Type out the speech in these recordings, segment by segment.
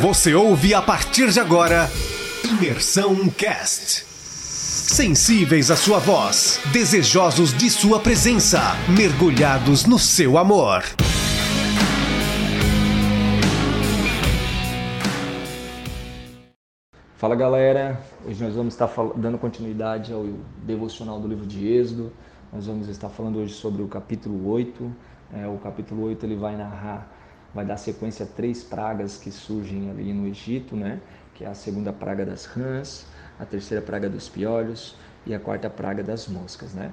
Você ouve a partir de agora Imersão Cast. Sensíveis à sua voz, desejosos de sua presença, mergulhados no seu amor. Fala galera, hoje nós vamos estar dando continuidade ao devocional do livro de Êxodo. Nós vamos estar falando hoje sobre o capítulo 8. É, o capítulo 8 ele vai narrar vai dar sequência a três pragas que surgem ali no Egito, né? Que é a segunda praga das rãs, a terceira praga dos piolhos e a quarta praga das moscas, né?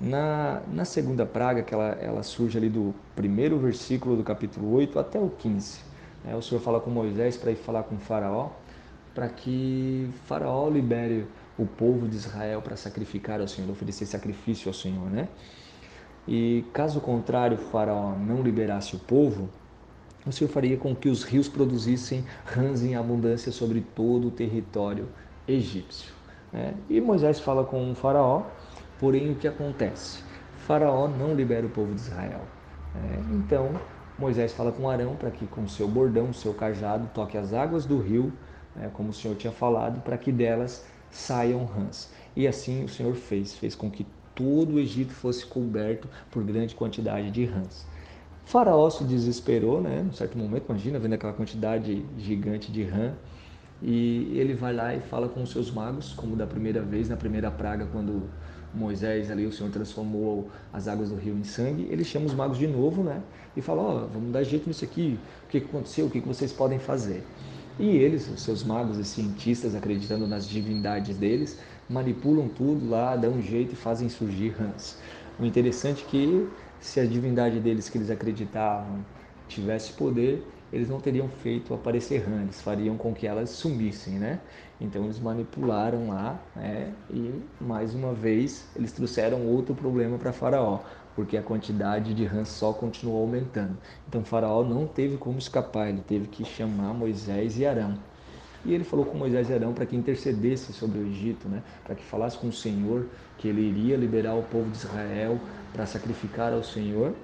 Na, na segunda praga, que ela, ela surge ali do primeiro versículo do capítulo 8 até o 15. Né? O Senhor fala com Moisés para ir falar com Faraó, para que Faraó libere o povo de Israel para sacrificar ao Senhor, oferecer sacrifício ao Senhor, né? E caso contrário, Faraó não liberasse o povo, o Senhor faria com que os rios produzissem rãs em abundância sobre todo o território egípcio. Né? E Moisés fala com o faraó, porém o que acontece? faraó não libera o povo de Israel. Né? Então Moisés fala com Arão para que com seu bordão, seu cajado, toque as águas do rio, né? como o Senhor tinha falado, para que delas saiam rãs. E assim o Senhor fez, fez com que todo o Egito fosse coberto por grande quantidade de rãs. Faraó se desesperou, né? Num certo momento, imagina, vendo aquela quantidade gigante de rã. E ele vai lá e fala com os seus magos, como da primeira vez, na primeira praga, quando Moisés ali, o Senhor transformou as águas do rio em sangue. Ele chama os magos de novo, né? E fala: Ó, oh, vamos dar jeito nisso aqui. O que aconteceu? O que vocês podem fazer? E eles, os seus magos e cientistas, acreditando nas divindades deles, manipulam tudo lá, dão um jeito e fazem surgir rãs. O interessante é que se a divindade deles que eles acreditavam tivesse poder, eles não teriam feito aparecer rã, eles fariam com que elas sumissem, né? Então eles manipularam lá, né? E mais uma vez eles trouxeram outro problema para Faraó, porque a quantidade de rãs só continuou aumentando. Então Faraó não teve como escapar, ele teve que chamar Moisés e Arão. E ele falou com Moisés e Arão para que intercedesse sobre o Egito, né? para que falasse com o Senhor que ele iria liberar o povo de Israel para sacrificar ao Senhor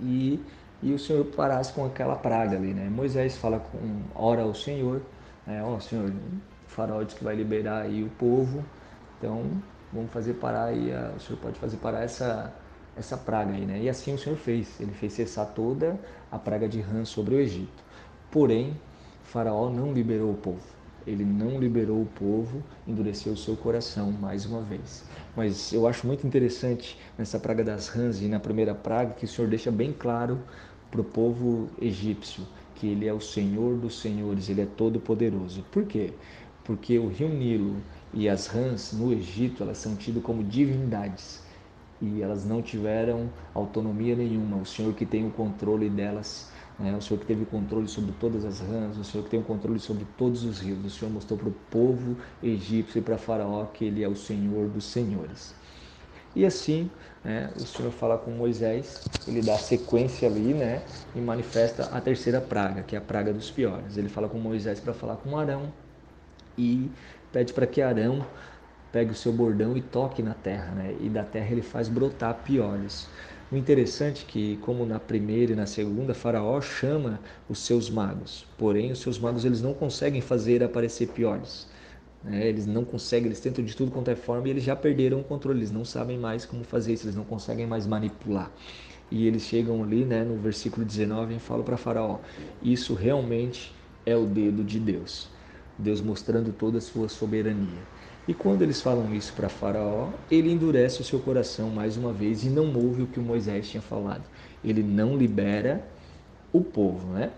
e, e o Senhor parasse com aquela praga ali. Né? Moisés fala com, ora ao Senhor, né? ó Senhor, o faraó diz que vai liberar aí o povo, então vamos fazer parar aí, a, o Senhor pode fazer parar essa, essa praga aí. Né? E assim o Senhor fez, ele fez cessar toda a praga de rã sobre o Egito. Porém, Faraó não liberou o povo. Ele não liberou o povo, endureceu o seu coração mais uma vez. Mas eu acho muito interessante nessa praga das rãs e na primeira praga que o Senhor deixa bem claro para o povo egípcio que ele é o Senhor dos senhores, ele é todo poderoso. Por quê? Porque o rio Nilo e as rãs no Egito, elas são tidas como divindades e elas não tiveram autonomia nenhuma. O Senhor que tem o controle delas né? O Senhor que teve controle sobre todas as rãs, o Senhor que tem o controle sobre todos os rios. O Senhor mostrou para o povo egípcio e para Faraó que ele é o Senhor dos senhores. E assim, né, o Senhor fala com Moisés, ele dá sequência ali, né, e manifesta a terceira praga, que é a praga dos piores. Ele fala com Moisés para falar com Arão e pede para que Arão pegue o seu bordão e toque na terra, né, e da terra ele faz brotar piolhos. O interessante é que, como na primeira e na segunda, Faraó chama os seus magos. Porém, os seus magos eles não conseguem fazer aparecer piores. Né? Eles não conseguem, eles tentam de tudo quanto é forma e eles já perderam o controle. Eles não sabem mais como fazer isso, eles não conseguem mais manipular. E eles chegam ali, né, no versículo 19, e falam para Faraó: Isso realmente é o dedo de Deus. Deus mostrando toda a sua soberania. E quando eles falam isso para Faraó, ele endurece o seu coração mais uma vez e não ouve o que Moisés tinha falado. Ele não libera o povo, né?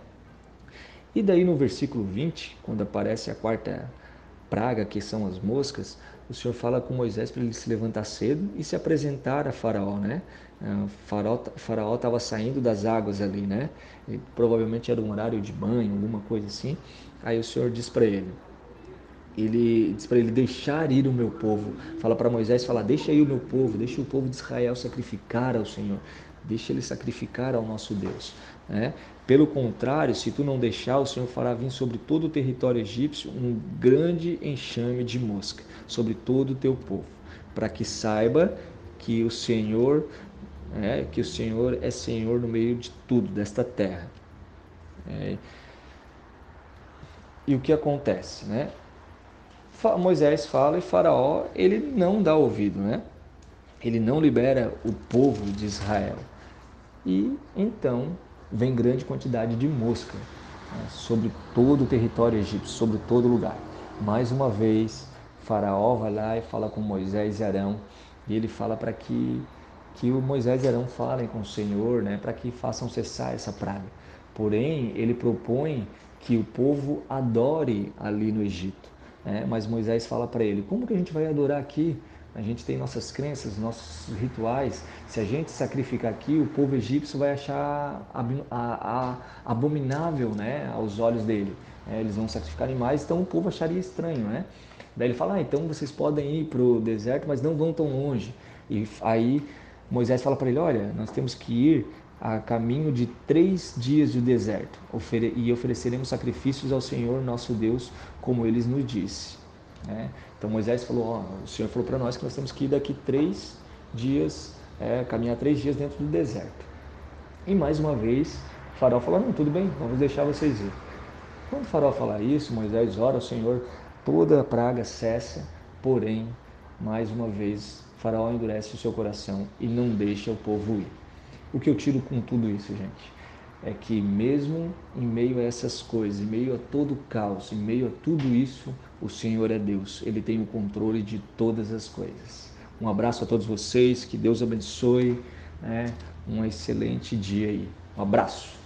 E daí no versículo 20, quando aparece a quarta praga, que são as moscas, o Senhor fala com Moisés para ele se levantar cedo e se apresentar a Faraó, né? O faraó estava saindo das águas ali, né? Provavelmente era um horário de banho, alguma coisa assim. Aí o Senhor diz para ele: ele diz para ele deixar ir o meu povo. Fala para Moisés, fala: "Deixa ir o meu povo, deixa o povo de Israel sacrificar ao Senhor. Deixa ele sacrificar ao nosso Deus", né? Pelo contrário, se tu não deixar, o Senhor fará vir sobre todo o território egípcio um grande enxame de mosca sobre todo o teu povo, para que saiba que o Senhor é, que o Senhor é Senhor no meio de tudo desta terra. É, E o que acontece, né? Moisés fala e Faraó, ele não dá ouvido, né? Ele não libera o povo de Israel. E então vem grande quantidade de mosca né, sobre todo o território egípcio, sobre todo lugar. Mais uma vez, Faraó vai lá e fala com Moisés e Arão, e ele fala para que que o Moisés e Arão falem com o Senhor, né, para que façam cessar essa praga. Porém, ele propõe que o povo adore ali no Egito. Né? Mas Moisés fala para ele: como que a gente vai adorar aqui? A gente tem nossas crenças, nossos rituais. Se a gente sacrificar aqui, o povo egípcio vai achar abominável né, aos olhos dele. É, eles vão sacrificar animais, então o povo acharia estranho. Né? Daí ele fala: ah, então vocês podem ir para o deserto, mas não vão tão longe. E aí Moisés fala para ele: olha, nós temos que ir a caminho de três dias de deserto e ofereceremos sacrifícios ao Senhor nosso Deus, como eles nos disse. Né? Então Moisés falou: ó, o Senhor falou para nós que nós temos que ir daqui três dias, é, caminhar três dias dentro do deserto. E mais uma vez, o falou: não, tudo bem, vamos deixar vocês ir. Quando o Faraó falar isso, Moisés ora ao Senhor, toda a praga cessa, porém, mais uma vez, Faraó endurece o seu coração e não deixa o povo ir. O que eu tiro com tudo isso, gente, é que mesmo em meio a essas coisas, em meio a todo o caos, em meio a tudo isso, o Senhor é Deus. Ele tem o controle de todas as coisas. Um abraço a todos vocês, que Deus abençoe, né? um excelente dia aí. Um abraço.